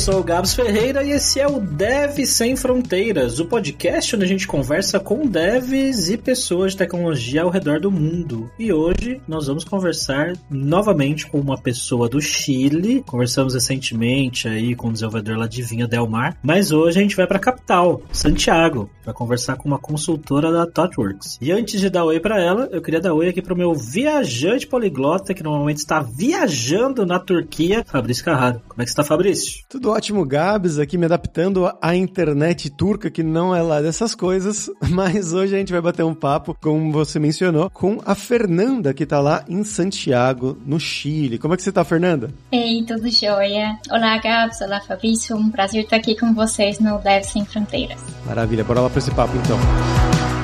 sou o Gabs Ferreira e esse é o Dev Sem Fronteiras, o podcast onde a gente conversa com devs e pessoas de tecnologia ao redor do mundo. E hoje nós vamos conversar novamente com uma pessoa do Chile. Conversamos recentemente aí com o desenvolvedor lá de Vinha Del Mar, mas hoje a gente vai para a capital, Santiago, para conversar com uma consultora da ThoughtWorks. E antes de dar oi para ela, eu queria dar oi aqui pro meu viajante poliglota que normalmente está viajando na Turquia, Fabrício Carrado. Como é que está, Fabrício? Tudo ótimo, Gabs, aqui me adaptando à internet turca, que não é lá dessas coisas, mas hoje a gente vai bater um papo, como você mencionou, com a Fernanda, que tá lá em Santiago, no Chile. Como é que você tá, Fernanda? Ei, tudo jóia? Olá, Gabs, olá, Fabrício, um prazer estar aqui com vocês no Dev Sem Fronteiras. Maravilha, bora lá para esse papo então.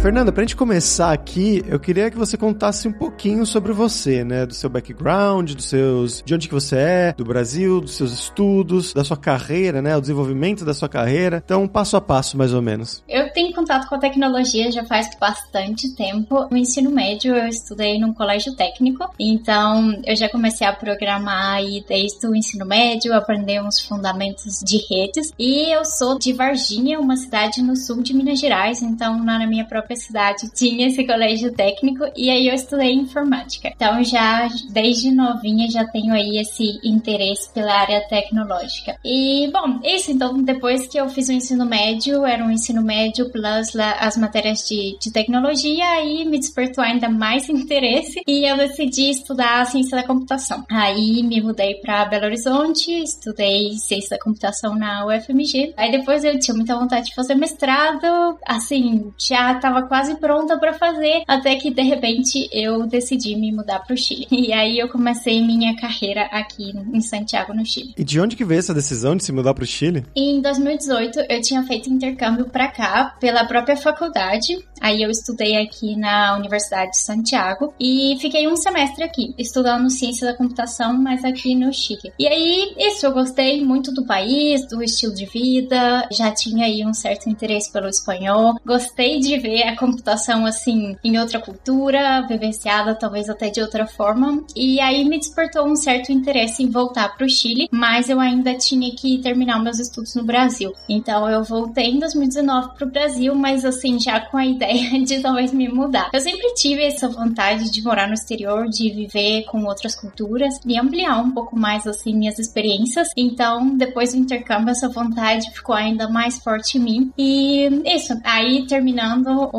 Fernanda, pra gente começar aqui, eu queria que você contasse um pouquinho sobre você, né? Do seu background, dos seus. de onde que você é, do Brasil, dos seus estudos, da sua carreira, né? O desenvolvimento da sua carreira. Então, passo a passo, mais ou menos. Eu tenho contato com a tecnologia já faz bastante tempo. No ensino médio, eu estudei num colégio técnico, então eu já comecei a programar aí desde o ensino médio, aprender uns fundamentos de redes. E eu sou de Varginha, uma cidade no sul de Minas Gerais, então na minha própria própria cidade tinha esse colégio técnico e aí eu estudei informática. Então já desde novinha já tenho aí esse interesse pela área tecnológica. E bom, isso então depois que eu fiz o ensino médio, era um ensino médio plus as matérias de, de tecnologia, aí me despertou ainda mais interesse e eu decidi estudar ciência da computação. Aí me mudei para Belo Horizonte, estudei ciência da computação na UFMG. Aí depois eu tinha muita vontade de fazer mestrado, assim, já tava quase pronta para fazer, até que de repente eu decidi me mudar para o Chile. E aí eu comecei minha carreira aqui em Santiago, no Chile. E de onde que veio essa decisão de se mudar para o Chile? Em 2018 eu tinha feito intercâmbio para cá pela própria faculdade. Aí eu estudei aqui na Universidade de Santiago e fiquei um semestre aqui, estudando ciência da computação, mas aqui no Chile. E aí, isso, eu gostei muito do país, do estilo de vida, já tinha aí um certo interesse pelo espanhol, gostei de ver a computação assim em outra cultura, vivenciada talvez até de outra forma. E aí me despertou um certo interesse em voltar para o Chile, mas eu ainda tinha que terminar meus estudos no Brasil. Então eu voltei em 2019 para o Brasil, mas assim já com a ideia de talvez me mudar. Eu sempre tive essa vontade de morar no exterior, de viver com outras culturas e ampliar um pouco mais assim minhas experiências. Então depois do intercâmbio essa vontade ficou ainda mais forte em mim. E isso, aí terminando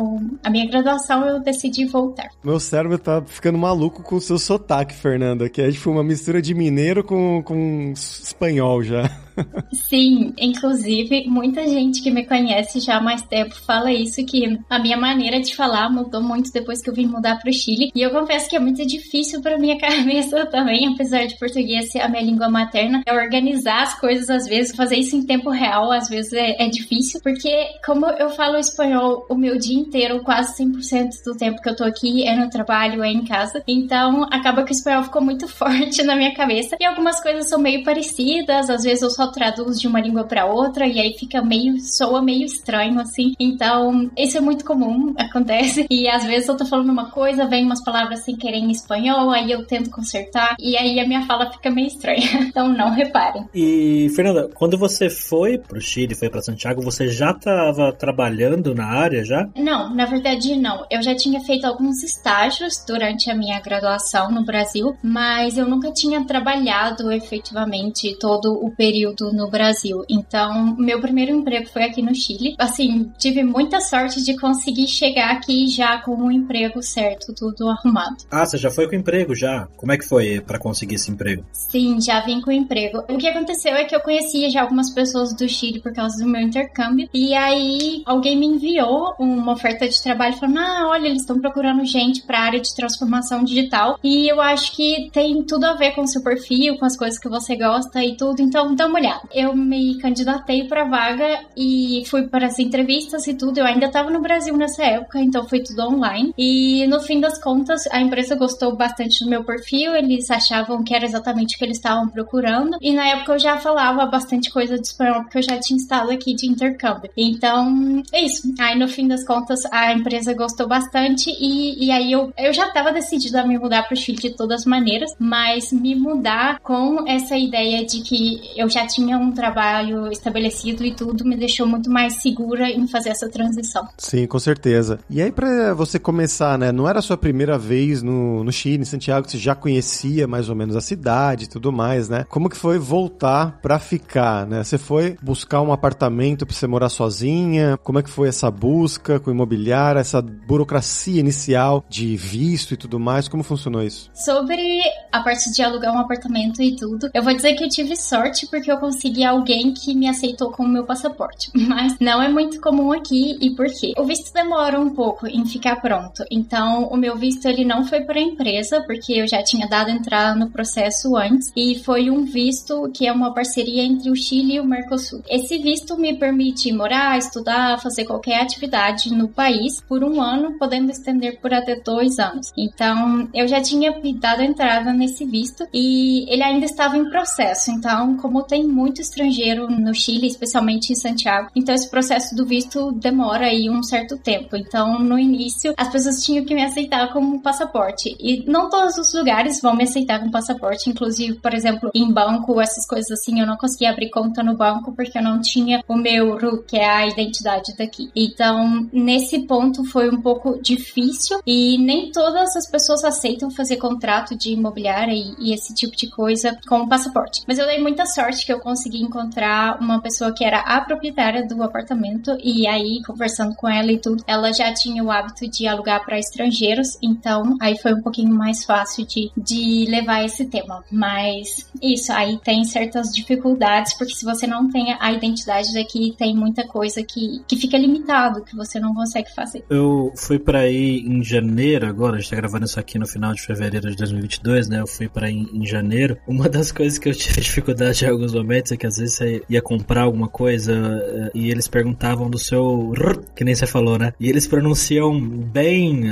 a minha graduação, eu decidi voltar. Meu cérebro tá ficando maluco com o seu sotaque, Fernanda, que é tipo uma mistura de mineiro com, com espanhol já. Sim, inclusive muita gente que me conhece já há mais tempo fala isso que a minha maneira de falar mudou muito depois que eu vim mudar para o Chile. E eu confesso que é muito difícil para minha cabeça também, apesar de português ser a minha língua materna, é organizar as coisas às vezes, fazer isso em tempo real às vezes é, é difícil, porque como eu falo espanhol o meu dia inteiro, quase 100% do tempo que eu tô aqui é no trabalho, é em casa. Então acaba que o espanhol ficou muito forte na minha cabeça. E algumas coisas são meio parecidas, às vezes eu só traduzo de uma língua para outra e aí fica meio soa meio estranho assim. Então, isso é muito comum, acontece. E às vezes eu tô falando uma coisa, vem umas palavras sem querer em espanhol, aí eu tento consertar e aí a minha fala fica meio estranha. Então, não reparem. E Fernanda, quando você foi pro Chile, foi para Santiago, você já estava trabalhando na área já? Não, na verdade não. Eu já tinha feito alguns estágios durante a minha graduação no Brasil, mas eu nunca tinha trabalhado efetivamente todo o período no Brasil. Então, meu primeiro emprego foi aqui no Chile. Assim, tive muita sorte de conseguir chegar aqui já com o emprego certo, tudo arrumado. Ah, você já foi com emprego já? Como é que foi para conseguir esse emprego? Sim, já vim com emprego. O que aconteceu é que eu conhecia já algumas pessoas do Chile por causa do meu intercâmbio e aí alguém me enviou uma oferta de trabalho falando: ah, olha, eles estão procurando gente para área de transformação digital e eu acho que tem tudo a ver com o seu perfil, com as coisas que você gosta e tudo. Então, dá uma Eu me candidatei para vaga e fui para as entrevistas e tudo. Eu ainda estava no Brasil nessa época, então foi tudo online. E no fim das contas, a empresa gostou bastante do meu perfil, eles achavam que era exatamente o que eles estavam procurando. E na época eu já falava bastante coisa de espanhol, porque eu já tinha estado aqui de intercâmbio. Então, é isso. Aí no fim das contas, a empresa gostou bastante e, e aí eu, eu já estava decidida a me mudar para o Chile de todas as maneiras, mas me mudar com essa ideia de que eu já tinha um trabalho estabelecido e tudo me deixou muito mais segura em fazer essa transição. Sim, com certeza. E aí, para você começar, né? Não era a sua primeira vez no, no Chile, em Santiago, você já conhecia mais ou menos a cidade e tudo mais, né? Como que foi voltar para ficar, né? Você foi buscar um apartamento para você morar sozinha? Como é que foi essa busca com imobiliária, essa burocracia inicial de visto e tudo mais? Como funcionou isso? Sobre a parte de alugar um apartamento e tudo, eu vou dizer que eu tive sorte porque eu consegui alguém que me aceitou com o meu passaporte. Mas não é muito comum aqui e por quê? O visto demora um pouco em ficar pronto. Então, o meu visto ele não foi para a empresa porque eu já tinha dado entrada no processo antes e foi um visto que é uma parceria entre o Chile e o Mercosul. Esse visto me permite morar, estudar, fazer qualquer atividade no país por um ano, podendo estender por até dois anos. Então, eu já tinha dado entrada nesse visto e ele ainda estava em processo. Então, como tem muito estrangeiro no Chile, especialmente em Santiago, então esse processo do visto demora aí um certo tempo. Então, no início, as pessoas tinham que me aceitar como passaporte. E não todos os lugares vão me aceitar com passaporte, inclusive, por exemplo, em banco, essas coisas assim, eu não conseguia abrir conta no banco porque eu não tinha o meu RU, que é a identidade daqui. Então, nesse ponto foi um pouco difícil e nem todas as pessoas aceitam fazer contrato de imobiliária e, e esse tipo de coisa com passaporte. Mas eu dei muita sorte que eu consegui encontrar uma pessoa que era a proprietária do apartamento e aí conversando com ela e tudo, ela já tinha o hábito de alugar para estrangeiros, então aí foi um pouquinho mais fácil de, de levar esse tema. Mas isso, aí tem certas dificuldades, porque se você não tem a identidade daqui, tem muita coisa que, que fica limitado, que você não consegue fazer. Eu fui para aí em janeiro agora, a gente tá gravando isso aqui no final de fevereiro de 2022, né? Eu fui para aí em janeiro. Uma das coisas que eu tive dificuldade em alguns momentos é que às vezes você ia comprar alguma coisa eh, e eles perguntavam do seu que nem você falou, né? E eles pronunciam bem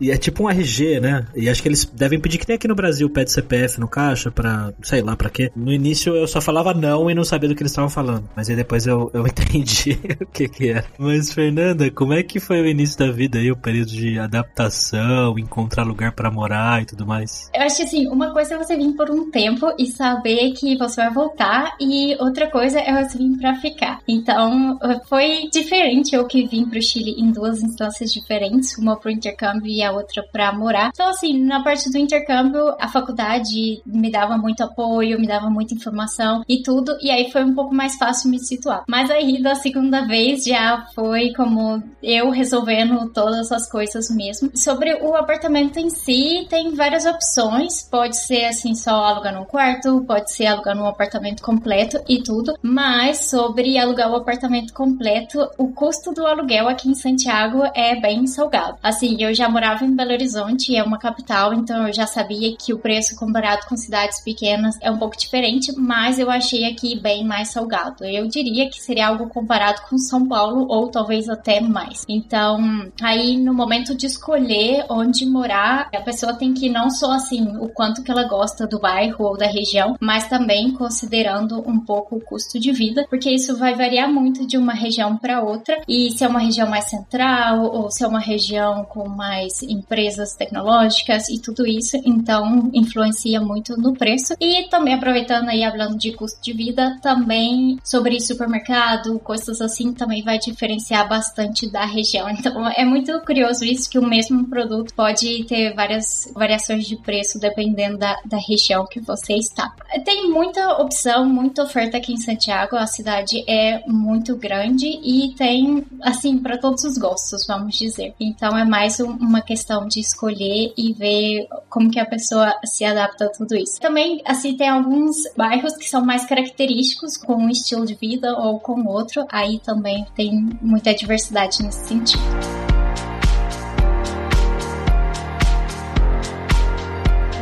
e é tipo um RG, né? E acho que eles devem pedir que tem aqui no Brasil pede CPF no caixa para sei lá para quê. No início eu só falava não e não sabia do que eles estavam falando, mas aí depois eu, eu entendi o que que era. Mas Fernanda, como é que foi o início da vida aí, o período de adaptação, encontrar lugar para morar e tudo mais? Eu acho que assim, uma coisa é você vir por um tempo e saber que você vai voltar e outra coisa é você vir para ficar. Então, foi diferente eu que vim pro Chile em duas instâncias diferentes, uma pro intercâmbio e a outra para morar. Então, assim, na parte do intercâmbio, a faculdade me dava muito apoio, me dava muita informação e tudo, e aí foi um pouco mais fácil me situar. Mas aí, da segunda vez, já foi como eu resolvendo todas as coisas mesmo. Sobre o apartamento em si, tem várias opções. Pode ser, assim, só alugar um quarto, pode ser alugar um apartamento completo e tudo. Mas sobre alugar o apartamento completo, o custo do aluguel aqui em Santiago é bem salgado. Assim, eu já morava em Belo Horizonte, é uma capital, então eu já sabia que o preço comparado com cidades pequenas é um pouco diferente, mas eu achei aqui bem mais salgado. Eu diria que seria algo comparado com São Paulo ou talvez até mais. Então, aí no momento de escolher onde morar, a pessoa tem que não só assim o quanto que ela gosta do bairro ou da região, mas também considerando um pouco o custo de vida, porque isso vai variar muito de uma região para outra. E se é uma região mais central ou se é uma região com mais empresas tecnológicas e tudo isso, então influencia muito no preço. E também aproveitando aí falando de custo de vida, também sobre supermercado, coisas assim, também vai diferenciar bastante da região. Então é muito curioso isso que o mesmo produto pode ter várias variações de preço dependendo da, da região que você está. Tem muita opção, muita oferta aqui em Santiago. A cidade é muito grande e tem, assim, para todos os gostos, vamos dizer. Então é mais um, uma questão de escolher e ver como que a pessoa se adapta a tudo isso. Também, assim, tem alguns bairros que são mais característicos com um estilo de vida ou com outro. Aí também tem muita diversidade nesse sentido.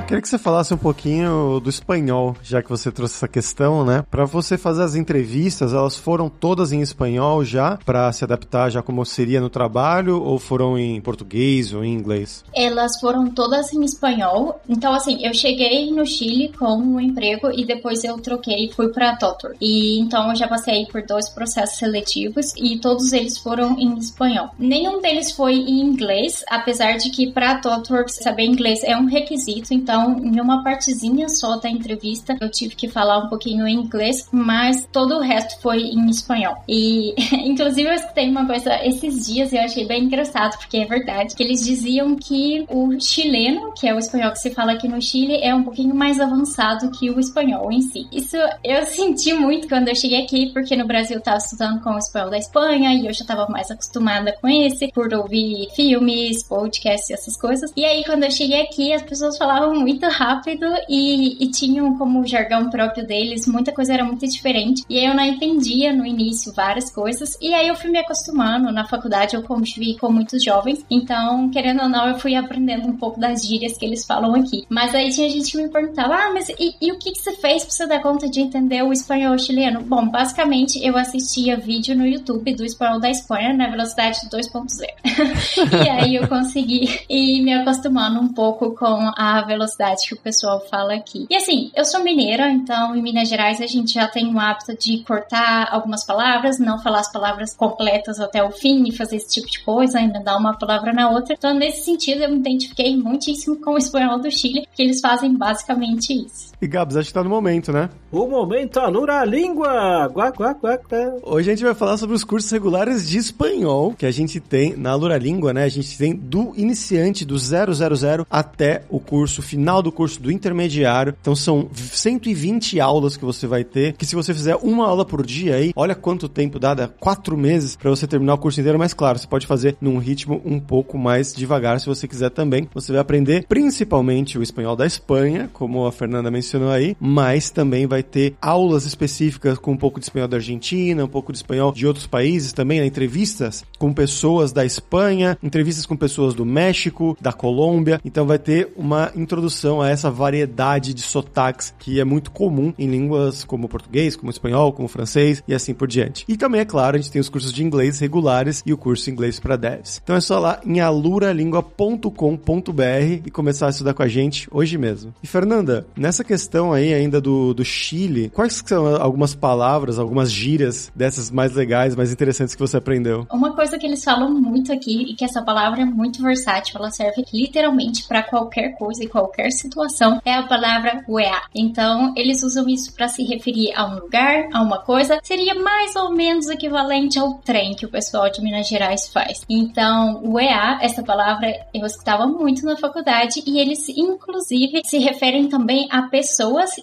Queria que você falasse um pouquinho do espanhol, já que você trouxe essa questão, né? Para você fazer as entrevistas, elas foram todas em espanhol já, para se adaptar já como seria no trabalho, ou foram em português ou em inglês? Elas foram todas em espanhol. Então, assim, eu cheguei no Chile com um emprego e depois eu troquei e fui para Totor. E então eu já passei por dois processos seletivos e todos eles foram em espanhol. Nenhum deles foi em inglês, apesar de que para Totor saber inglês é um requisito. Então, em uma partezinha só da entrevista, eu tive que falar um pouquinho em inglês, mas todo o resto foi em espanhol. E, inclusive, eu escutei uma coisa esses dias e eu achei bem engraçado, porque é verdade, que eles diziam que o chileno, que é o espanhol que se fala aqui no Chile, é um pouquinho mais avançado que o espanhol em si. Isso eu senti muito quando eu cheguei aqui, porque no Brasil eu tava estudando com o espanhol da Espanha e eu já tava mais acostumada com esse, por ouvir filmes, podcasts essas coisas. E aí, quando eu cheguei aqui, as pessoas falavam muito rápido e, e tinham como jargão próprio deles, muita coisa era muito diferente. E aí eu não entendia no início várias coisas. E aí eu fui me acostumando. Na faculdade eu convivi com muitos jovens, então, querendo ou não, eu fui aprendendo um pouco das gírias que eles falam aqui. Mas aí tinha gente que me perguntava: ah, mas e, e o que, que você fez pra você dar conta de entender o espanhol chileno? Bom, basicamente eu assistia vídeo no YouTube do espanhol da Espanha na velocidade 2.0. e aí eu consegui ir me acostumando um pouco com a velocidade que o pessoal fala aqui. E assim, eu sou mineira, então em Minas Gerais a gente já tem o hábito de cortar algumas palavras, não falar as palavras completas até o fim e fazer esse tipo de coisa, ainda dar uma palavra na outra. Então, nesse sentido, eu me identifiquei muitíssimo com o espanhol do Chile, que eles fazem basicamente isso. E Gabs, acho que tá no momento, né? O momento alura a língua! Guá, guá, guá, guá. Hoje a gente vai falar sobre os cursos regulares de espanhol que a gente tem na Alura Língua, né? A gente tem do iniciante, do 000 até o curso final do curso do intermediário. Então são 120 aulas que você vai ter, que se você fizer uma aula por dia aí, olha quanto tempo dá, dá quatro meses para você terminar o curso inteiro, mas claro, você pode fazer num ritmo um pouco mais devagar se você quiser também. Você vai aprender principalmente o espanhol da Espanha, como a Fernanda mencionou aí, mas também vai ter aulas específicas com um pouco de espanhol da Argentina, um pouco de espanhol de outros países também, né? entrevistas com pessoas da Espanha, entrevistas com pessoas do México, da Colômbia. Então vai ter uma introdução a essa variedade de sotaques que é muito comum em línguas como português, como espanhol, como francês e assim por diante. E também, é claro, a gente tem os cursos de inglês regulares e o curso inglês para devs. Então é só lá em aluralingua.com.br e começar a estudar com a gente hoje mesmo. E Fernanda, nessa questão aí ainda do, do Chile, quais são algumas palavras, algumas gírias dessas mais legais, mais interessantes que você aprendeu? Uma coisa que eles falam muito aqui e que essa palavra é muito versátil, ela serve literalmente para qualquer coisa e qualquer situação, é a palavra weá. Então, eles usam isso para se referir a um lugar, a uma coisa, seria mais ou menos equivalente ao trem que o pessoal de Minas Gerais faz. Então, weá, essa palavra eu escutava muito na faculdade e eles inclusive se referem também a pessoas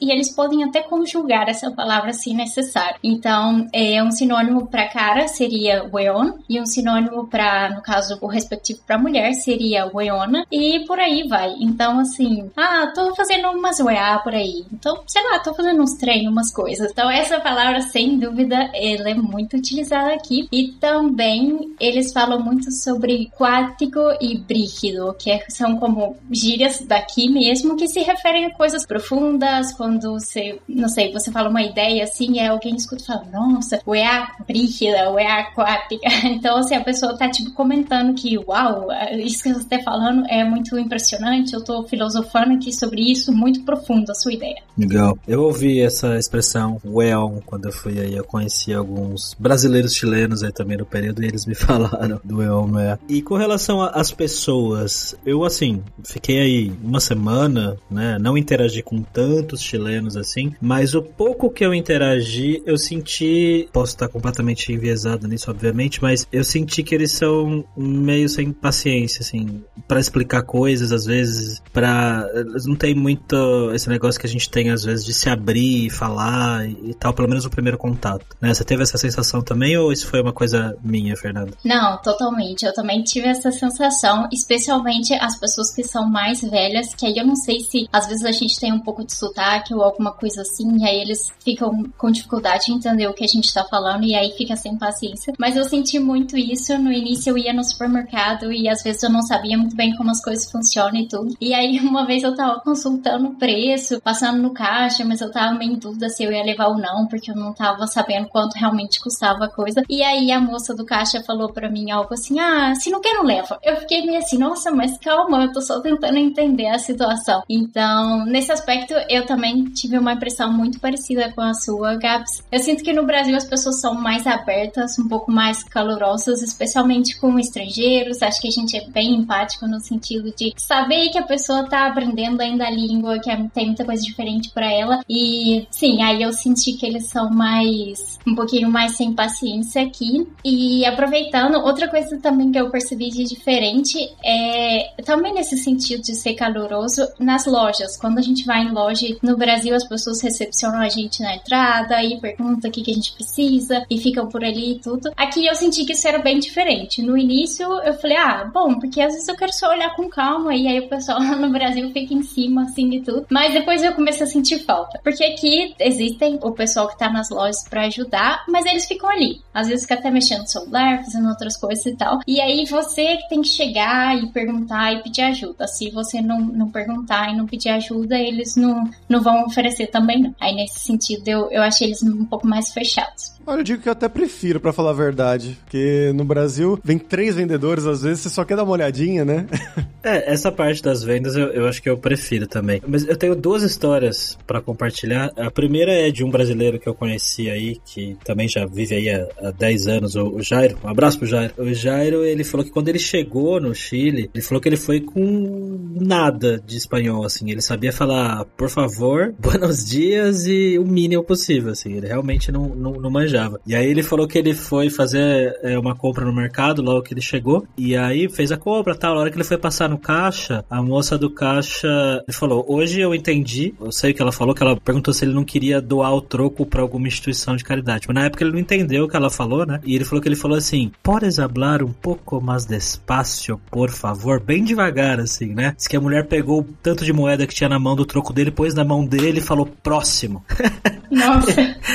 e eles podem até conjugar essa palavra se necessário. Então, é um sinônimo para cara seria weon e um sinônimo para, no caso, o respectivo para mulher seria weona e por aí vai. Então, assim, ah, tô fazendo umas weá por aí. Então, sei lá, tô fazendo uns treinos, umas coisas. Então, essa palavra, sem dúvida, ela é muito utilizada aqui. E também eles falam muito sobre quático e brígido, que é, são como gírias daqui mesmo que se referem a coisas profundas, quando você, não sei, você fala uma ideia assim, e alguém escuta e fala, nossa, weá brígida, weá aquática. Então, assim, a pessoa tá, tipo, comentando que, uau, isso que você tá falando é muito impressionante, eu tô filosofando aqui sobre isso, muito profundo a sua ideia. Legal. Eu ouvi essa expressão, well, quando eu fui aí, eu conheci alguns brasileiros chilenos aí também no período e eles me falaram do well, né? E com relação às pessoas, eu, assim, fiquei aí uma semana, né, não interagi com tantos chilenos assim, mas o pouco que eu interagi, eu senti, posso estar completamente enviesado nisso, obviamente, mas eu senti que eles são meio sem paciência, assim, para explicar coisas, às vezes, para não tem muito esse negócio que a gente tem às vezes de se abrir e falar e tal, pelo menos o primeiro contato. Né? Você teve essa sensação também ou isso foi uma coisa minha, Fernanda? Não, totalmente. Eu também tive essa sensação, especialmente as pessoas que são mais velhas, que aí eu não sei se às vezes a gente tem um pouco de sotaque ou alguma coisa assim, e aí eles ficam com dificuldade de entender o que a gente tá falando e aí fica sem paciência. Mas eu senti muito isso. No início eu ia no supermercado e às vezes eu não sabia muito bem como as coisas funcionam e tudo. E aí uma vez vez eu tava consultando o preço, passando no caixa, mas eu tava meio em dúvida se eu ia levar ou não, porque eu não tava sabendo quanto realmente custava a coisa. E aí a moça do caixa falou para mim algo assim: ah, se não quer, não leva. Eu fiquei meio assim, nossa, mas calma, eu tô só tentando entender a situação. Então, nesse aspecto, eu também tive uma impressão muito parecida com a sua, Gabs. Eu sinto que no Brasil as pessoas são mais abertas, um pouco mais calorosas, especialmente com estrangeiros. Acho que a gente é bem empático no sentido de saber que a pessoa tá aprendendo ainda a língua, que é, tem muita coisa diferente para ela. E sim, aí eu senti que eles são mais um pouquinho mais sem paciência aqui. E aproveitando, outra coisa também que eu percebi de diferente é também nesse sentido de ser caloroso nas lojas. Quando a gente vai em loja no Brasil, as pessoas recepcionam a gente na entrada e perguntam o que, que a gente precisa e ficam por ali e tudo. Aqui eu senti que isso era bem diferente. No início eu falei, ah, bom, porque às vezes eu quero só olhar com calma e aí o pessoal lá no Brasil fica em cima assim e tudo. Mas depois eu comecei a sentir falta. Porque aqui existem o pessoal que tá nas lojas para ajudar, mas eles ficam ali. Às vezes fica até mexendo no celular, fazendo outras coisas e tal. E aí você tem que chegar e perguntar e pedir ajuda. Se você não, não perguntar e não pedir ajuda, eles não, não vão oferecer também não. Aí nesse sentido eu, eu achei eles um pouco mais fechados. Olha, eu digo que eu até prefiro, para falar a verdade. Porque no Brasil, vem três vendedores, às vezes você só quer dar uma olhadinha, né? é, essa parte das vendas eu, eu acho que eu prefiro também. Mas eu tenho duas histórias para compartilhar. A primeira é de um brasileiro que eu conheci aí, que também já vive aí há, há 10 anos, o, o Jairo. Um abraço pro Jairo. O Jairo, ele falou que quando ele chegou no Chile, ele falou que ele foi com nada de espanhol, assim. Ele sabia falar, por favor, buenos dias e o mínimo possível, assim. Ele realmente não, não, não. E aí ele falou que ele foi fazer é, uma compra no mercado logo que ele chegou. E aí fez a compra, tal. Na hora que ele foi passar no caixa, a moça do caixa ele falou: Hoje eu entendi. Eu sei o que ela falou, que ela perguntou se ele não queria doar o troco para alguma instituição de caridade. Mas na época ele não entendeu o que ela falou, né? E ele falou que ele falou assim: Podes hablar um pouco mais despacio, por favor? Bem devagar, assim, né? Diz que a mulher pegou o tanto de moeda que tinha na mão do troco dele, pôs na mão dele e falou: Próximo. Nossa.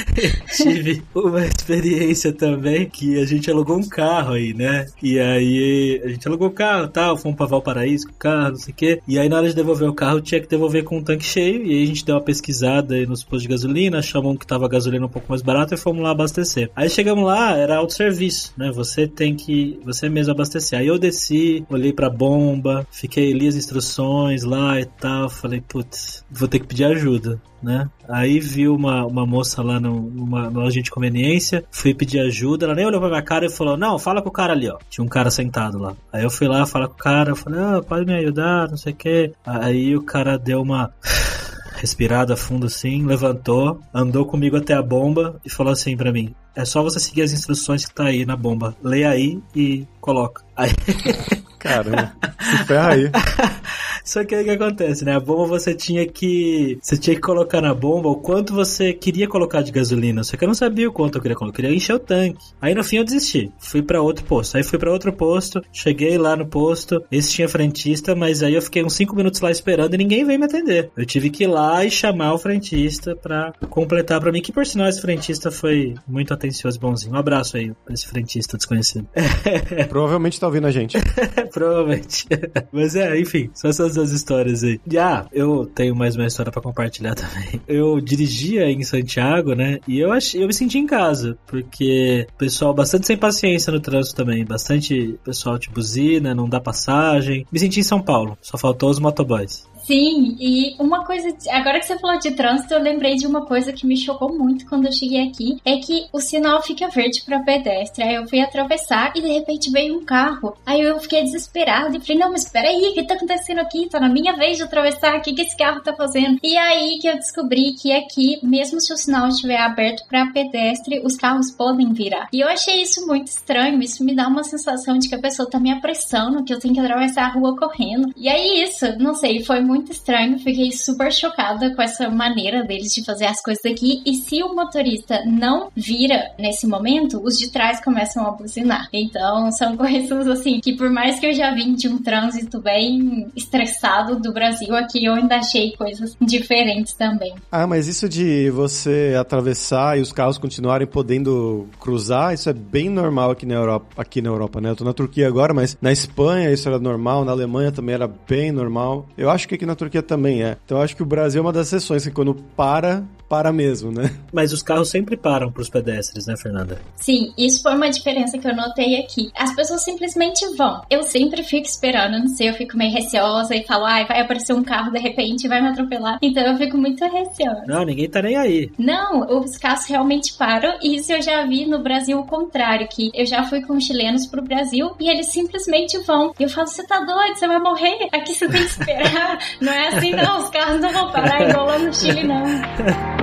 Tive uma experiência também que a gente alugou um carro aí, né? E aí a gente alugou o carro tal, fomos pra Valparaíso com o carro, não sei o quê. E aí na hora de devolver o carro tinha que devolver com um tanque cheio. E aí a gente deu uma pesquisada aí nos postos de gasolina, achamos que tava a gasolina um pouco mais barata e fomos lá abastecer. Aí chegamos lá, era autosserviço, né? Você tem que, você mesmo abastecer. Aí eu desci, olhei pra bomba, fiquei li as instruções lá e tal. Falei, putz, vou ter que pedir ajuda né? Aí vi uma, uma moça lá no, numa, numa loja de conveniência, fui pedir ajuda, ela nem olhou pra minha cara e falou, não, fala com o cara ali, ó. Tinha um cara sentado lá. Aí eu fui lá falar com o cara, eu falei, ah, pode me ajudar, não sei o que. Aí o cara deu uma respirada fundo assim, levantou, andou comigo até a bomba e falou assim para mim: é só você seguir as instruções que tá aí na bomba. Leia aí e coloca. Aí... Caramba, se ferra aí. Só que aí o que acontece, né? A bomba você tinha que. Você tinha que colocar na bomba o quanto você queria colocar de gasolina. Só que eu não sabia o quanto eu queria colocar. Eu queria encher o tanque. Aí no fim eu desisti. Fui para outro posto. Aí fui para outro posto. Cheguei lá no posto. Esse tinha frentista, mas aí eu fiquei uns 5 minutos lá esperando e ninguém veio me atender. Eu tive que ir lá e chamar o frentista pra completar para mim. Que por sinal esse frentista foi muito atencioso e bonzinho. Um abraço aí pra esse frentista desconhecido. Provavelmente tá ouvindo a gente. Provavelmente. Mas é, enfim, só essas duas histórias aí. Ah, eu tenho mais uma história para compartilhar também. Eu dirigia em Santiago, né? E eu achei, eu me senti em casa, porque pessoal bastante sem paciência no trânsito também, bastante pessoal de buzina, não dá passagem. Me senti em São Paulo, só faltou os motoboys. Sim, e uma coisa, agora que você falou de trânsito, eu lembrei de uma coisa que me chocou muito quando eu cheguei aqui, é que o sinal fica verde para pedestre. Aí eu fui atravessar e de repente veio um carro. Aí eu fiquei desesperada e falei: "Não, mas espera aí, o que tá acontecendo aqui? Tá na minha vez de atravessar, o que que esse carro tá fazendo?". E aí que eu descobri que aqui, mesmo se o sinal estiver aberto para pedestre, os carros podem virar. E eu achei isso muito estranho, isso me dá uma sensação de que a pessoa tá me apressando, que eu tenho que atravessar a rua correndo. E aí isso, não sei, foi muito muito estranho, fiquei super chocada com essa maneira deles de fazer as coisas aqui. E se o motorista não vira nesse momento, os de trás começam a buzinar. Então, são coisas assim que, por mais que eu já vim de um trânsito bem estressado do Brasil, aqui eu ainda achei coisas diferentes também. Ah, mas isso de você atravessar e os carros continuarem podendo cruzar, isso é bem normal aqui na Europa, aqui na Europa, né? Eu tô na Turquia agora, mas na Espanha isso era normal, na Alemanha também era bem normal. Eu acho que aqui na Turquia também é. Então acho que o Brasil é uma das exceções que quando para, para mesmo, né? Mas os carros sempre param para os pedestres, né, Fernanda? Sim, isso foi uma diferença que eu notei aqui. As pessoas simplesmente vão. Eu sempre fico esperando, não sei, eu fico meio receosa e falo, ai, vai aparecer um carro de repente e vai me atropelar. Então eu fico muito receosa. Não, ninguém tá nem aí. Não, os carros realmente param e isso eu já vi no Brasil o contrário, que eu já fui com chilenos pro Brasil e eles simplesmente vão. E eu falo, você tá doido, você vai morrer? Aqui você tem que esperar. não é assim não, os carros não vão parar igual lá no Chile não.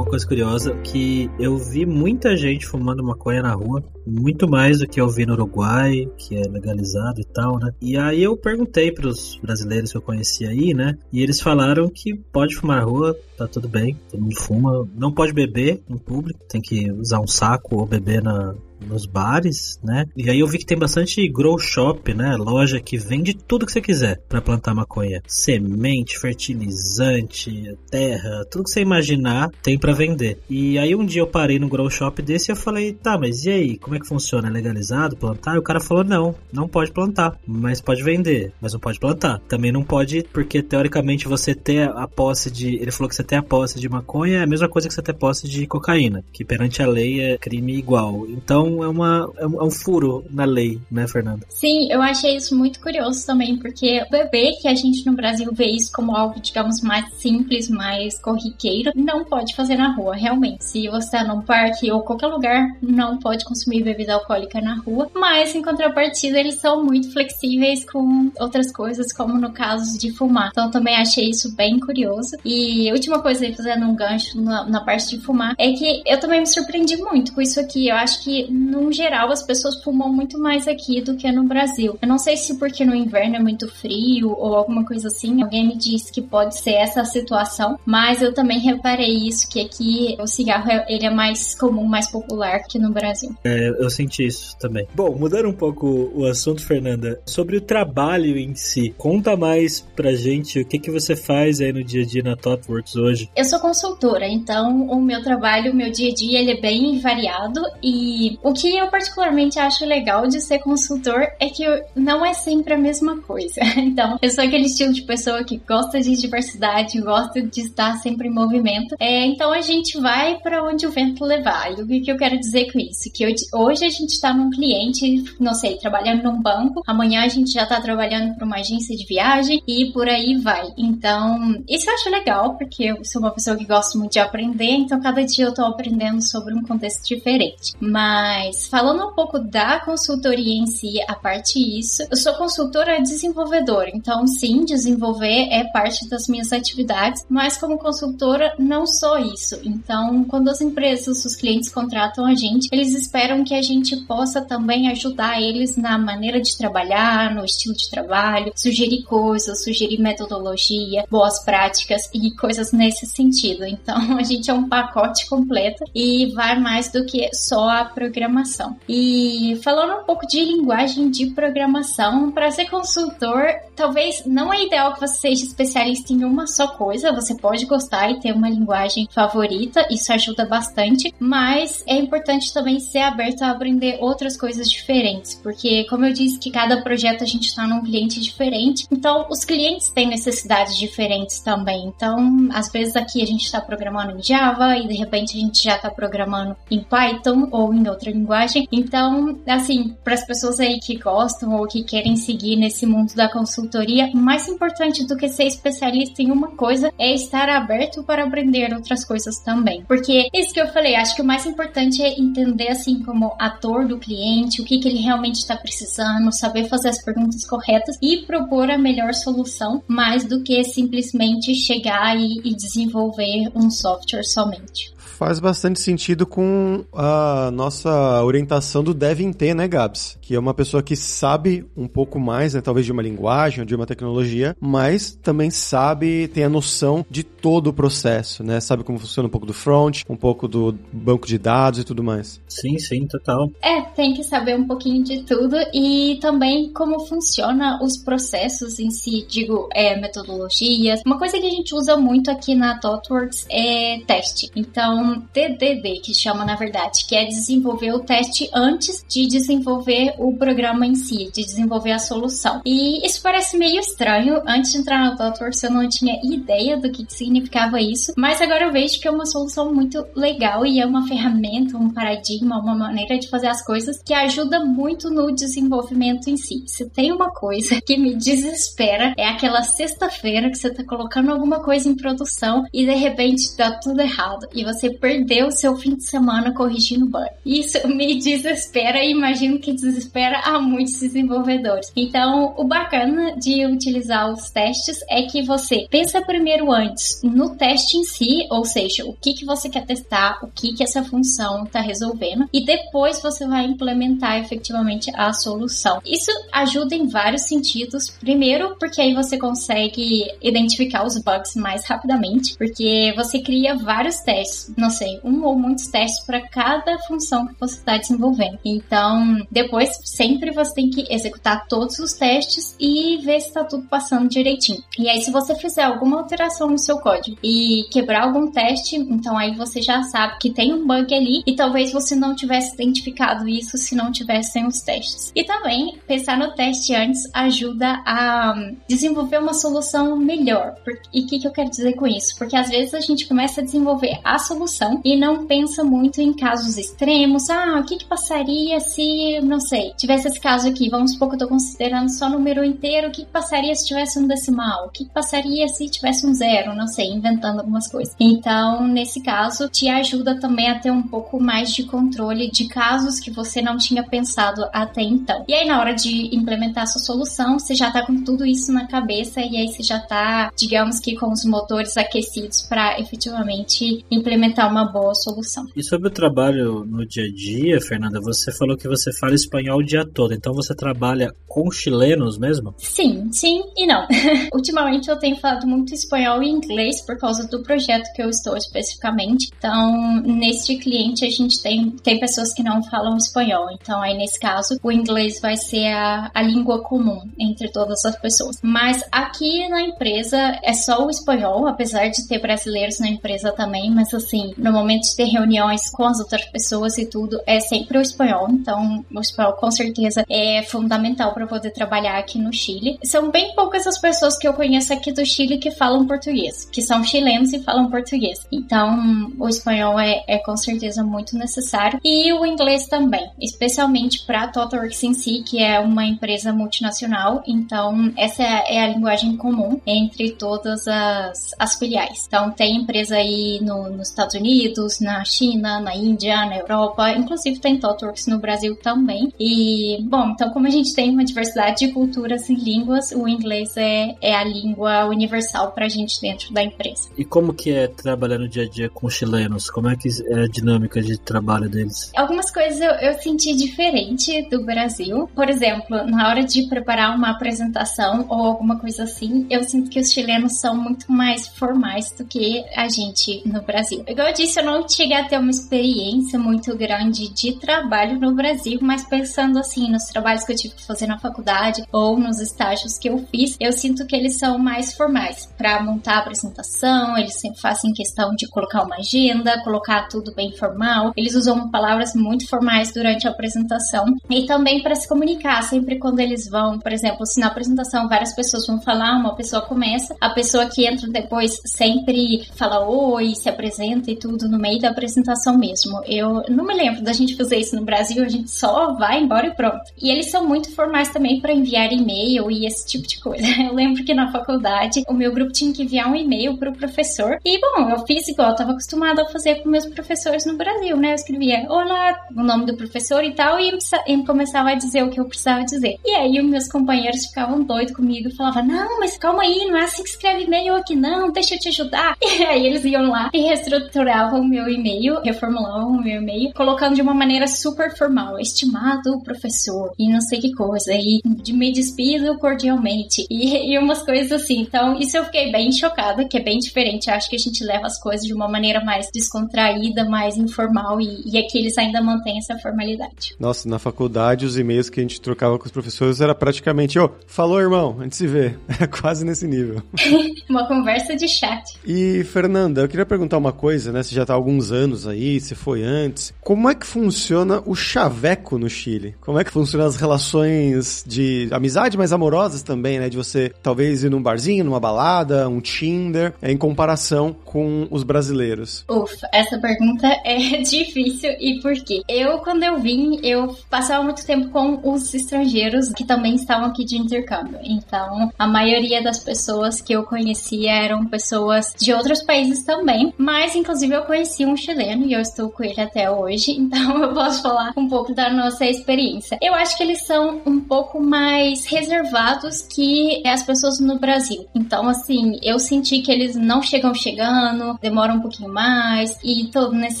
coisa curiosa que eu vi muita gente fumando maconha na rua, muito mais do que eu vi no Uruguai, que é legalizado e tal, né? E aí eu perguntei para os brasileiros que eu conhecia aí, né? E eles falaram que pode fumar na rua, tá tudo bem, todo mundo fuma, não pode beber em público, tem que usar um saco ou beber na, nos bares, né? E aí eu vi que tem bastante grow shop, né? Loja que vende tudo que você quiser para plantar maconha. Semente, fertilizante, terra, tudo que você imaginar tem para vender. E aí um dia eu parei no grow shop desse e eu falei, tá, mas e aí, como é que funciona? É legalizado plantar? E o cara falou, não, não pode plantar, mas pode vender, mas não pode plantar. Também não pode, porque teoricamente você ter a posse de, ele falou que você ter a posse de maconha é a mesma coisa que você ter posse de cocaína, que perante a lei é crime igual. Então então é, uma, é um, é um furo na lei, né, Fernanda? Sim, eu achei isso muito curioso também, porque o bebê, que a gente no Brasil vê isso como algo, digamos, mais simples, mais corriqueiro, não pode fazer na rua, realmente. Se você está num parque ou qualquer lugar, não pode consumir bebida alcoólica na rua, mas em contrapartida, eles são muito flexíveis com outras coisas, como no caso de fumar. Então também achei isso bem curioso. E a última coisa, fazendo um gancho na, na parte de fumar, é que eu também me surpreendi muito com isso aqui. Eu acho que no geral, as pessoas fumam muito mais aqui do que no Brasil. Eu não sei se porque no inverno é muito frio ou alguma coisa assim. Alguém me disse que pode ser essa a situação, mas eu também reparei isso, que aqui o cigarro é, ele é mais comum, mais popular que no Brasil. É, eu senti isso também. Bom, mudando um pouco o assunto, Fernanda, sobre o trabalho em si. Conta mais pra gente o que, que você faz aí no dia a dia na TopWorks hoje. Eu sou consultora, então o meu trabalho, o meu dia a dia, ele é bem variado e o que eu particularmente acho legal de ser consultor é que não é sempre a mesma coisa. Então, eu sou aquele estilo de pessoa que gosta de diversidade, gosta de estar sempre em movimento. É, então, a gente vai para onde o vento levar. E o que eu quero dizer com isso? Que hoje a gente está num cliente, não sei, trabalhando num banco, amanhã a gente já está trabalhando para uma agência de viagem e por aí vai. Então, isso eu acho legal, porque eu sou uma pessoa que gosta muito de aprender, então cada dia eu estou aprendendo sobre um contexto diferente. Mas falando um pouco da consultoria em si, a parte isso, eu sou consultora desenvolvedora, então sim, desenvolver é parte das minhas atividades, mas como consultora não só isso. Então, quando as empresas, os clientes contratam a gente, eles esperam que a gente possa também ajudar eles na maneira de trabalhar, no estilo de trabalho, sugerir coisas, sugerir metodologia, boas práticas e coisas nesse sentido. Então, a gente é um pacote completo e vai mais do que só a programação programação. E falando um pouco de linguagem de programação, para ser consultor, talvez não é ideal que você seja especialista em uma só coisa, você pode gostar e ter uma linguagem favorita, isso ajuda bastante, mas é importante também ser aberto a aprender outras coisas diferentes, porque como eu disse que cada projeto a gente está num cliente diferente, então os clientes têm necessidades diferentes também. Então, às vezes aqui a gente está programando em Java e de repente a gente já está programando em Python ou em outra linguagem. Então, assim, para as pessoas aí que gostam ou que querem seguir nesse mundo da consultoria, mais importante do que ser especialista em uma coisa é estar aberto para aprender outras coisas também. Porque isso que eu falei, acho que o mais importante é entender assim como ator do cliente, o que, que ele realmente está precisando, saber fazer as perguntas corretas e propor a melhor solução, mais do que simplesmente chegar e, e desenvolver um software somente faz bastante sentido com a nossa orientação do Devin T, né, Gabs? Que é uma pessoa que sabe um pouco mais, né, talvez de uma linguagem ou de uma tecnologia, mas também sabe, tem a noção de todo o processo, né? Sabe como funciona um pouco do front, um pouco do banco de dados e tudo mais. Sim, sim, total. É, tem que saber um pouquinho de tudo e também como funciona os processos em si, digo, é, metodologias. Uma coisa que a gente usa muito aqui na ThoughtWorks é teste. Então, solução DDD, que chama na verdade, que é desenvolver o teste antes de desenvolver o programa em si, de desenvolver a solução. E isso parece meio estranho. Antes de entrar no ThoughtWorks eu não tinha ideia do que significava isso, mas agora eu vejo que é uma solução muito legal e é uma ferramenta, um paradigma, uma maneira de fazer as coisas que ajuda muito no desenvolvimento em si. Se tem uma coisa que me desespera, é aquela sexta-feira que você tá colocando alguma coisa em produção e de repente dá tudo errado e você perdeu seu fim de semana corrigindo bug. Isso me desespera e imagino que desespera a muitos desenvolvedores. Então, o bacana de utilizar os testes é que você pensa primeiro antes no teste em si, ou seja, o que, que você quer testar, o que, que essa função está resolvendo, e depois você vai implementar efetivamente a solução. Isso ajuda em vários sentidos. Primeiro, porque aí você consegue identificar os bugs mais rapidamente, porque você cria vários testes, sei, um ou muitos testes para cada função que você está desenvolvendo. Então, depois sempre você tem que executar todos os testes e ver se está tudo passando direitinho. E aí, se você fizer alguma alteração no seu código e quebrar algum teste, então aí você já sabe que tem um bug ali e talvez você não tivesse identificado isso se não tivessem os testes. E também pensar no teste antes ajuda a desenvolver uma solução melhor. E o que, que eu quero dizer com isso? Porque às vezes a gente começa a desenvolver a solução e não pensa muito em casos extremos. Ah, o que, que passaria se, não sei, tivesse esse caso aqui? Vamos supor que eu tô considerando só número inteiro. O que, que passaria se tivesse um decimal? O que, que passaria se tivesse um zero? Não sei, inventando algumas coisas. Então, nesse caso, te ajuda também a ter um pouco mais de controle de casos que você não tinha pensado até então. E aí, na hora de implementar a sua solução, você já tá com tudo isso na cabeça e aí você já tá, digamos que com os motores aquecidos para efetivamente implementar uma boa solução. E sobre o trabalho no dia a dia, Fernanda, você falou que você fala espanhol o dia todo, então você trabalha com chilenos mesmo? Sim, sim e não. Ultimamente eu tenho falado muito espanhol e inglês por causa do projeto que eu estou especificamente. Então, neste cliente a gente tem, tem pessoas que não falam espanhol. Então, aí nesse caso, o inglês vai ser a, a língua comum entre todas as pessoas. Mas aqui na empresa é só o espanhol, apesar de ter brasileiros na empresa também. Mas assim, no momento de ter reuniões com as outras pessoas e tudo, é sempre o espanhol. Então, o espanhol com certeza é fundamental para poder trabalhar aqui no Chile. São bem poucas as pessoas que eu conheço aqui do Chile que falam português, que são chilenos e falam português. Então, o espanhol é, é com certeza muito necessário. E o inglês também, especialmente para a ThoughtWorks em si, que é uma empresa multinacional. Então, essa é, é a linguagem comum entre todas as, as filiais. Então, tem empresa aí no, nos Estados Unidos, na China, na Índia, na Europa, inclusive tem ThoughtWorks no Brasil também. E, bom, então, como a gente tem uma diversidade de culturas e línguas, o inglês é, é a língua universal para a gente dentro da empresa. E como que é trabalhar no dia a dia com chilenos? Como é que é a dinâmica de trabalho deles? Algumas coisas eu, eu senti diferente do Brasil. Por exemplo, na hora de preparar uma apresentação ou alguma coisa assim, eu sinto que os chilenos são muito mais formais do que a gente no Brasil. Igual eu disse, eu não cheguei a ter uma experiência muito grande de trabalho no Brasil, mas pensando assim nos trabalhos que eu tive que fazer na faculdade ou nos estágios que eu fiz, eu sinto que eles são mais formais para montar a apresentação, eles sempre fazem questão de colocar uma agenda, colocar tudo bem formal. Eles usam palavras muito formais durante a apresentação e também para se comunicar, sempre quando eles vão, por exemplo, se na apresentação várias pessoas vão falar, uma pessoa começa, a pessoa que entra depois sempre fala oi, se apresenta e tudo no meio da apresentação mesmo. Eu não me lembro da gente fazer isso no Brasil, a gente só vai embora e pronto. E eles são muito formais também para enviar e-mail e esse tipo de coisa. Eu lembro que na faculdade o meu grupo tinha que enviar um e-mail para o professor e bom, eu fiz igual eu estava acostumada a fazer com meus professores no Brasil, né? Eu escrevia olá, o nome do professor e tal e eu começava a dizer o que eu precisava dizer. E aí os meus companheiros ficavam doidos comigo falavam: Não, mas calma aí, não é assim que escreve e-mail aqui, não, deixa eu te ajudar. E aí eles iam lá e reestruturavam o meu e-mail, reformulavam o meu e-mail, colocando de uma maneira super formal: Estimado professor, e não sei que coisa, e de me despido cordialmente, e, e umas coisas assim. Então, isso eu fiquei bem chocada, que é bem diferente. Eu acho que a gente leva as coisas de uma maneira mais descontraída, mais informal, e, e aqui eles ainda mantêm essa formalidade. Nossa, na faculdade, os e-mails que a gente trocava com os professores era praticamente, ô, oh, falou irmão, a gente se vê. É quase nesse nível. uma conversa de chat. E, Fernanda, eu queria perguntar uma coisa, né? Você já tá há alguns anos aí, você foi antes. Como é que funciona o chaveco no Chile? Como é que funcionam as relações de amizade, mas amorosas também, né? De você talvez ir num barzinho, numa balada, um Tinder, é, em comparação com os brasileiros? Ufa, essa pergunta é difícil e por quê? Eu, quando eu vim, eu passava muito tempo com os estrangeiros que também estavam aqui de intercâmbio. Então, a maioria das pessoas que eu conhecia eram pessoas de outros países também, mas inclusive eu conheci um chileno e eu estou com ele até hoje, então eu posso falar um pouco da nossa experiência. Eu acho que eles são um pouco mais reservados que as pessoas no Brasil. Então, assim, eu senti que eles não chegam chegando, demoram um pouquinho mais e todo nesse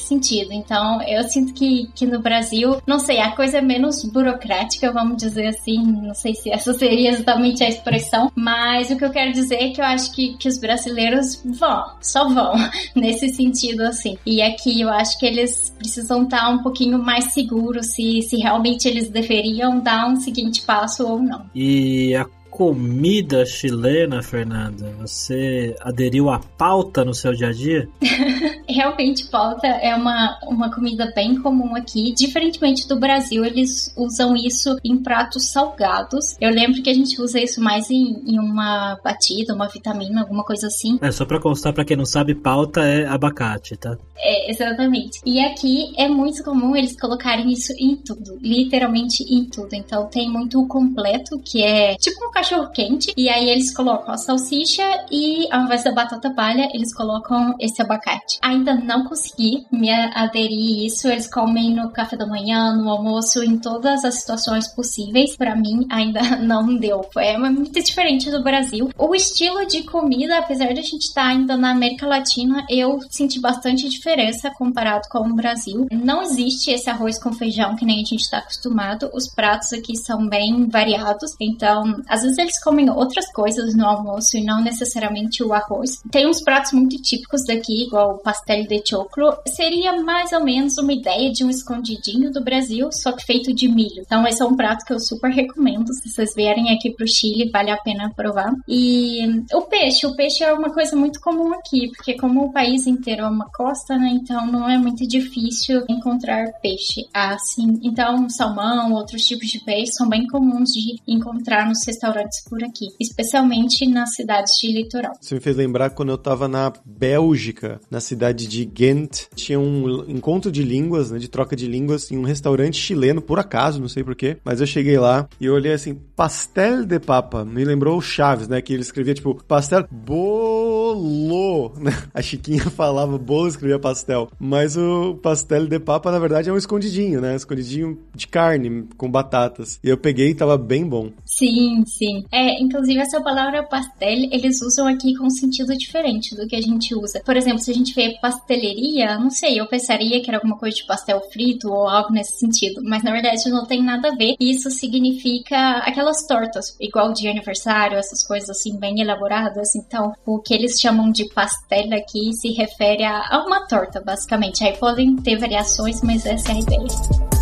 sentido. Então, eu sinto que, que no Brasil, não sei, a coisa é menos burocrática, vamos dizer assim, não sei se essa seria exatamente a expressão, mas o que eu quero dizer é que eu acho que, que os brasileiros vão, só vão, nesse sentido assim. E aqui eu acho que eles precisam estar um pouquinho mais seguros se, se realmente eles deveriam dar um seguinte passo ou não. E a comida chilena, Fernanda? Você aderiu à pauta no seu dia a dia? Realmente, pauta é uma, uma comida bem comum aqui. Diferentemente do Brasil, eles usam isso em pratos salgados. Eu lembro que a gente usa isso mais em, em uma batida, uma vitamina, alguma coisa assim. É, só pra constar, pra quem não sabe, pauta é abacate, tá? É, exatamente. E aqui é muito comum eles colocarem isso em tudo. Literalmente em tudo. Então tem muito completo, que é tipo um cachorro quente e aí eles colocam a salsicha e ao invés da batata palha, eles colocam esse abacate. Ainda não consegui me aderir isso, eles comem no café da manhã, no almoço, em todas as situações possíveis. Para mim ainda não deu. É muito diferente do Brasil. O estilo de comida, apesar de a gente estar tá ainda na América Latina, eu senti bastante diferença comparado com o Brasil. Não existe esse arroz com feijão que nem a gente está acostumado. Os pratos aqui são bem variados, então às vezes eles comem outras coisas no almoço e não necessariamente o arroz. Tem uns pratos muito típicos daqui, igual o pastel de choclo. Seria mais ou menos uma ideia de um escondidinho do Brasil, só que feito de milho. Então esse é um prato que eu super recomendo. Se vocês vierem aqui pro Chile, vale a pena provar. E o peixe, o peixe é uma coisa muito comum aqui, porque como o país inteiro é uma costa, né, então não é muito difícil encontrar peixe assim. Então salmão, outros tipos de peixe são bem comuns de encontrar nos restaurantes por aqui, especialmente nas cidades de litoral. Você me fez lembrar quando eu estava na Bélgica, na cidade de Ghent, tinha um encontro de línguas, né, de troca de línguas, em um restaurante chileno, por acaso, não sei porquê, mas eu cheguei lá e eu olhei assim, pastel de papa, me lembrou o Chaves, né, que ele escrevia tipo, pastel bolo, né? A Chiquinha falava bolo, escrevia pastel, mas o pastel de papa, na verdade, é um escondidinho, né, escondidinho de carne com batatas, e eu peguei e tava bem bom. Sim, sim. É, inclusive essa palavra pastel, eles usam aqui com um sentido diferente do que a gente usa. Por exemplo, se a gente vê pasteleria, não sei, eu pensaria que era alguma coisa de pastel frito ou algo nesse sentido, mas na verdade não tem nada a ver. Isso significa aquelas tortas, igual de aniversário, essas coisas assim bem elaboradas. Então, o que eles chamam de pastel aqui se refere a uma torta, basicamente. Aí podem ter variações, mas essa é a ideia.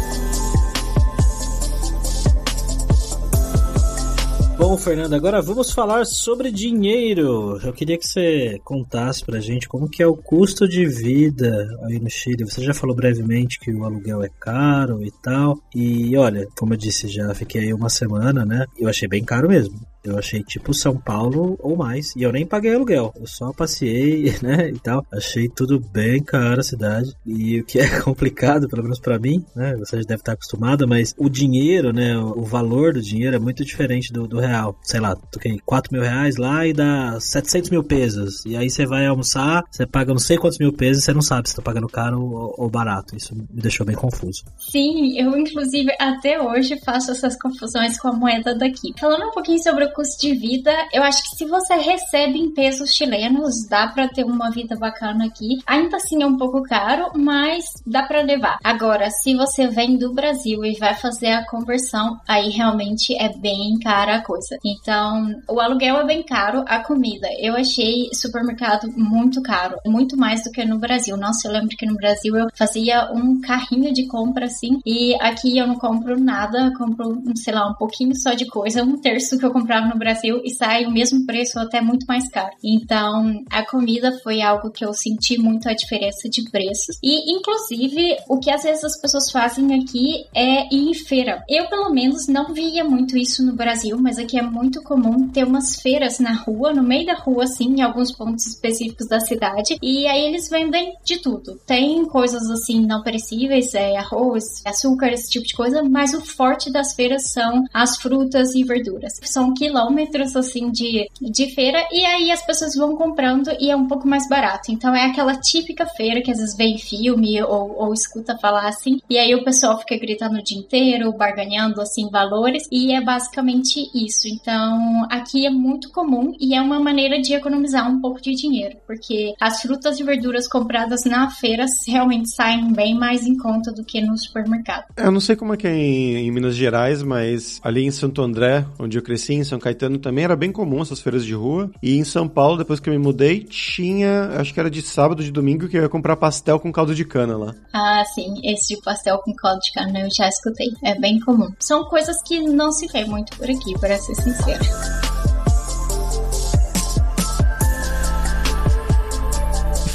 Bom, Fernando, agora vamos falar sobre dinheiro. Eu queria que você contasse pra gente como que é o custo de vida aí no Chile. Você já falou brevemente que o aluguel é caro e tal. E olha, como eu disse, já fiquei aí uma semana, né? Eu achei bem caro mesmo. Eu achei tipo São Paulo ou mais. E eu nem paguei aluguel. Eu só passei, né? E tal. Achei tudo bem caro a cidade. E o que é complicado, pelo menos para mim, né? Você já deve estar acostumada, mas o dinheiro, né? O valor do dinheiro é muito diferente do, do real. Sei lá, toquei 4 mil reais lá e dá 700 mil pesos. E aí você vai almoçar, você paga não sei quantos mil pesos e você não sabe se tá pagando caro ou, ou barato. Isso me deixou bem confuso. Sim, eu inclusive até hoje faço essas confusões com a moeda daqui. Falando um pouquinho sobre o custo de vida, eu acho que se você recebe em pesos chilenos, dá para ter uma vida bacana aqui. Ainda assim é um pouco caro, mas dá para levar. Agora, se você vem do Brasil e vai fazer a conversão, aí realmente é bem cara a coisa. Então, o aluguel é bem caro, a comida. Eu achei supermercado muito caro, muito mais do que no Brasil. Nossa, eu lembro que no Brasil eu fazia um carrinho de compra assim, e aqui eu não compro nada, eu compro, sei lá, um pouquinho só de coisa, um terço que eu comprava no Brasil e sai o mesmo preço ou até muito mais caro. Então, a comida foi algo que eu senti muito a diferença de preços. E, inclusive, o que às vezes as pessoas fazem aqui é ir em feira. Eu, pelo menos, não via muito isso no Brasil, mas aqui é muito comum ter umas feiras na rua, no meio da rua, assim, em alguns pontos específicos da cidade. E aí eles vendem de tudo. Tem coisas assim não perecíveis, é arroz, açúcar, esse tipo de coisa, mas o forte das feiras são as frutas e verduras. São quilômetros assim de, de feira e aí as pessoas vão comprando e é um pouco mais barato. Então é aquela típica feira que às vezes vê em filme ou, ou escuta falar assim, e aí o pessoal fica gritando o dia inteiro, barganhando assim valores, e é basicamente isso. Então aqui é muito comum e é uma maneira de economizar um pouco de dinheiro, porque as frutas e verduras compradas na feira realmente saem bem mais em conta do que no supermercado. Eu não sei como é que é em, em Minas Gerais, mas ali em Santo André, onde eu cresci, em São Caetano, também era bem comum essas feiras de rua. E em São Paulo, depois que eu me mudei, tinha, acho que era de sábado, de domingo, que eu ia comprar pastel com caldo de cana lá. Ah, sim, esse de pastel com caldo de cana eu já escutei. É bem comum. São coisas que não se vê muito por aqui, para ser sincera.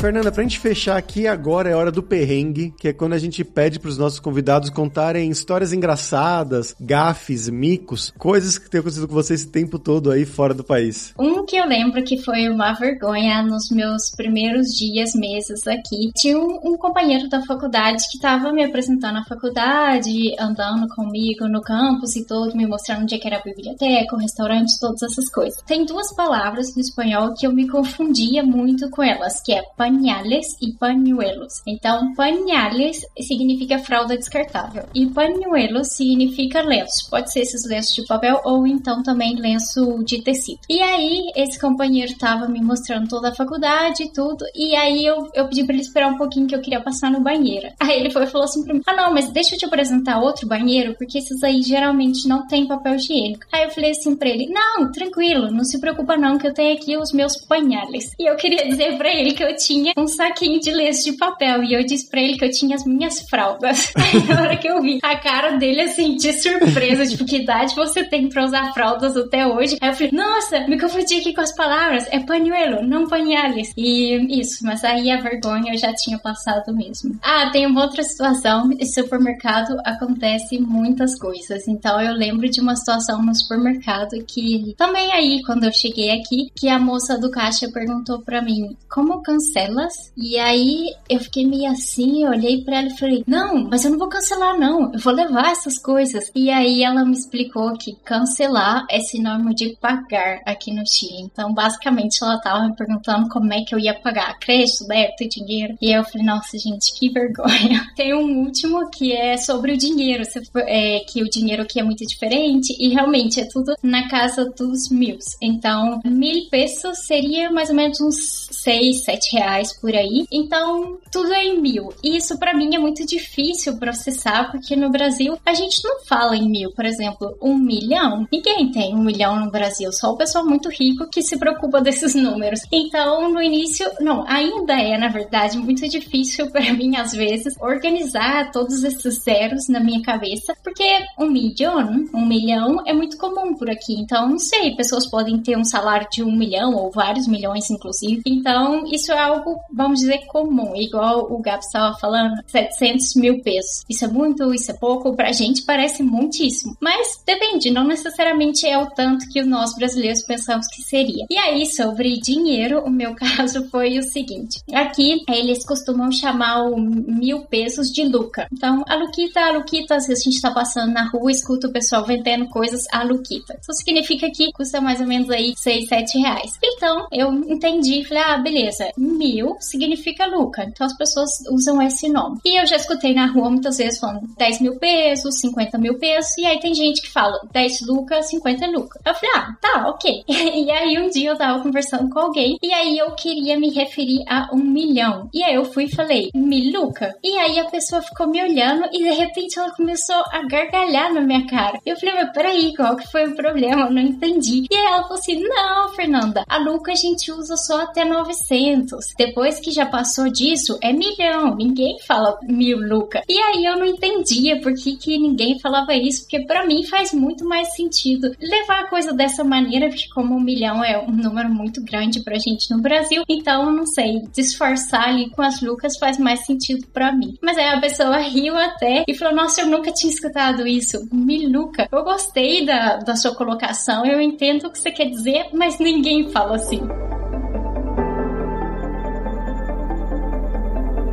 Fernanda, pra gente fechar aqui agora é hora do perrengue, que é quando a gente pede pros nossos convidados contarem histórias engraçadas, gafes, micos, coisas que têm acontecido com você esse tempo todo aí fora do país. Um que eu lembro que foi uma vergonha nos meus primeiros dias, meses aqui. Tinha um, um companheiro da faculdade que tava me apresentando a faculdade, andando comigo no campus e todo, me mostrando onde é que era a biblioteca, o restaurante, todas essas coisas. Tem duas palavras no espanhol que eu me confundia muito com elas, que é pañales e pañuelos. Então, pañales significa fralda descartável e pañuelos significa lenço. Pode ser esses lenços de papel ou então também lenço de tecido. E aí, esse companheiro tava me mostrando toda a faculdade e tudo, e aí eu, eu pedi pra ele esperar um pouquinho que eu queria passar no banheiro. Aí ele foi e falou assim pra mim: Ah, não, mas deixa eu te apresentar outro banheiro, porque esses aí geralmente não tem papel higiênico. Aí eu falei assim pra ele: Não, tranquilo, não se preocupa não, que eu tenho aqui os meus pañales. E eu queria dizer pra ele que eu tinha tinha um saquinho de lenço de papel e eu disse pra ele que eu tinha as minhas fraldas. Na hora que eu vi a cara dele assim, de surpresa, tipo, que idade você tem pra usar fraldas até hoje? Aí eu falei, nossa, me confundi aqui com as palavras, é panuelo, não panhales. E isso, mas aí a vergonha eu já tinha passado mesmo. Ah, tem uma outra situação, em supermercado acontece muitas coisas, então eu lembro de uma situação no supermercado que também aí, quando eu cheguei aqui, que a moça do caixa perguntou pra mim, como cancela elas. E aí eu fiquei meio assim, eu olhei para ela e falei: Não, mas eu não vou cancelar, não. Eu vou levar essas coisas. E aí ela me explicou que cancelar é sinônimo de pagar aqui no Chile. Então, basicamente, ela tava me perguntando como é que eu ia pagar: crédito, débito, dinheiro. E eu falei: Nossa, gente, que vergonha. Tem um último que é sobre o dinheiro, é, que o dinheiro aqui é muito diferente. E realmente é tudo na casa dos mil. Então, mil pesos seria mais ou menos uns 6, 7 reais reais por aí. Então, tudo é em mil. E isso para mim é muito difícil processar, porque no Brasil a gente não fala em mil. Por exemplo, um milhão. Ninguém tem um milhão no Brasil, só o pessoal muito rico que se preocupa desses números. Então, no início, não, ainda é, na verdade, muito difícil para mim, às vezes, organizar todos esses zeros na minha cabeça, porque um milhão, um milhão é muito comum por aqui. Então, não sei, pessoas podem ter um salário de um milhão ou vários milhões, inclusive. Então, isso é algo algo, vamos dizer, comum, igual o Gabs estava falando, 700 mil pesos. Isso é muito, isso é pouco, pra gente parece muitíssimo. Mas depende, não necessariamente é o tanto que nós brasileiros pensamos que seria. E aí, sobre dinheiro, o meu caso foi o seguinte: aqui eles costumam chamar o mil pesos de Luca. Então, a Luquita, a Luquita, se a gente está passando na rua, escuta o pessoal vendendo coisas, a Luquita. Isso significa que custa mais ou menos aí 6, 7 reais. Então, eu entendi, falei, ah, beleza, mil significa Luca. Então as pessoas usam esse nome. E eu já escutei na rua muitas vezes falando 10 mil pesos, 50 mil pesos. E aí tem gente que fala 10 Luca, 50 Luca. Eu falei, ah, tá, ok. e aí um dia eu tava conversando com alguém. E aí eu queria me referir a um milhão. E aí eu fui e falei, Miluca. E aí a pessoa ficou me olhando e de repente ela começou a gargalhar na minha cara. Eu falei, mas peraí, qual que foi o problema? Eu não entendi. E aí ela falou assim, não, Fernanda, a Luca a gente usa só até 900 Depois que já passou disso, é milhão. Ninguém fala mil Luca. E aí eu não entendia por que, que ninguém falava isso, porque para mim faz muito mais sentido levar a coisa dessa maneira, porque como um milhão é um número muito grande pra gente no Brasil, então não sei, disfarçar ali com as Lucas faz mais sentido para mim. Mas aí a pessoa riu até e falou: Nossa, eu nunca tinha escutado isso. Miluca. Eu gostei da, da sua colocação, eu entendo o que você quer dizer, mas ninguém fala assim.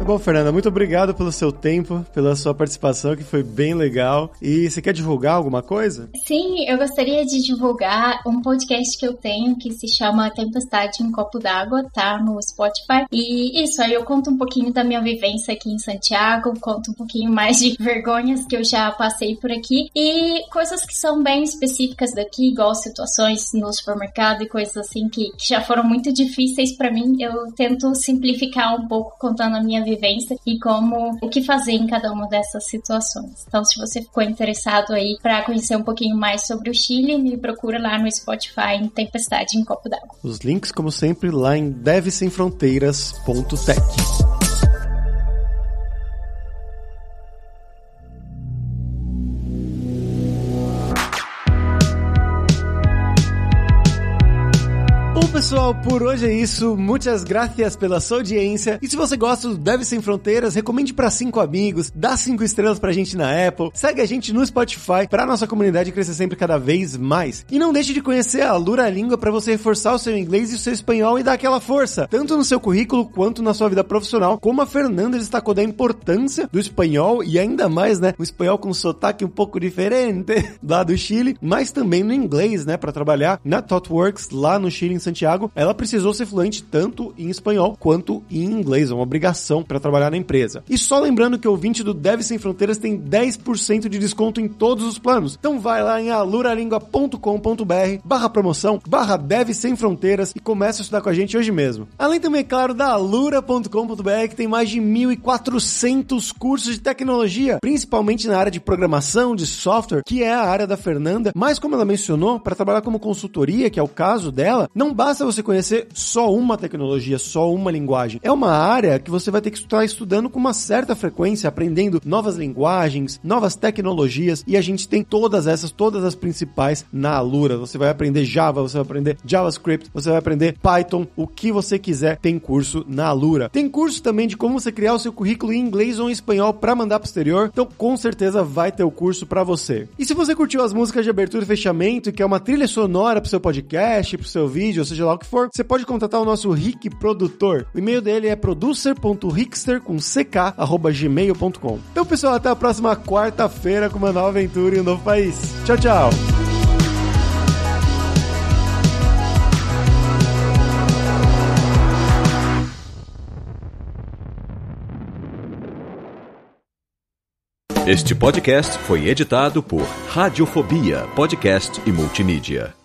Bom, Fernanda, muito obrigado pelo seu tempo, pela sua participação, que foi bem legal. E você quer divulgar alguma coisa? Sim, eu gostaria de divulgar um podcast que eu tenho que se chama Tempestade em Copo d'Água, tá no Spotify. E isso, aí eu conto um pouquinho da minha vivência aqui em Santiago, conto um pouquinho mais de vergonhas que eu já passei por aqui e coisas que são bem específicas daqui, igual situações no supermercado e coisas assim que, que já foram muito difíceis para mim. Eu tento simplificar um pouco contando a minha vivência e como o que fazer em cada uma dessas situações. Então, se você ficou interessado aí para conhecer um pouquinho mais sobre o Chile, me procura lá no Spotify em Tempestade em Copo d'Água. Os links, como sempre, lá em devsemfronteiras.tech. pessoal, por hoje é isso. Muitas graças pela sua audiência. E se você gosta do Deve Sem Fronteiras, recomende para cinco amigos, dá cinco estrelas pra gente na Apple, segue a gente no Spotify pra nossa comunidade crescer sempre cada vez mais. E não deixe de conhecer a Lura Língua para você reforçar o seu inglês e o seu espanhol e dar aquela força, tanto no seu currículo quanto na sua vida profissional, como a Fernanda destacou da importância do espanhol e ainda mais, né, o espanhol com sotaque um pouco diferente lá do Chile, mas também no inglês, né, para trabalhar na ThoughtWorks lá no Chile em Santiago Ela precisou ser fluente tanto em espanhol quanto em inglês, é uma obrigação para trabalhar na empresa. E só lembrando que o ouvinte do Deve Sem Fronteiras tem 10% de desconto em todos os planos. Então vai lá em aluralingua.com.br barra promoção, barra Deve Sem Fronteiras e comece a estudar com a gente hoje mesmo. Além também, é claro, da alura.com.br que tem mais de 1.400 cursos de tecnologia, principalmente na área de programação, de software, que é a área da Fernanda, mas como ela mencionou, para trabalhar como consultoria, que é o caso dela, não basta basta você conhecer só uma tecnologia, só uma linguagem. É uma área que você vai ter que estar estudando com uma certa frequência, aprendendo novas linguagens, novas tecnologias, e a gente tem todas essas, todas as principais na Alura. Você vai aprender Java, você vai aprender JavaScript, você vai aprender Python, o que você quiser, tem curso na Alura. Tem curso também de como você criar o seu currículo em inglês ou em espanhol para mandar pro exterior, então com certeza vai ter o curso para você. E se você curtiu as músicas de abertura e fechamento e quer uma trilha sonora pro seu podcast, pro seu vídeo, ou seja lá o que for, você pode contatar o nosso Rick Produtor. O e-mail dele é producer.rickster com ck@gmail.com. Então, pessoal, até a próxima quarta-feira com uma nova aventura em um novo país. Tchau, tchau. Este podcast foi editado por Radiofobia, podcast e multimídia.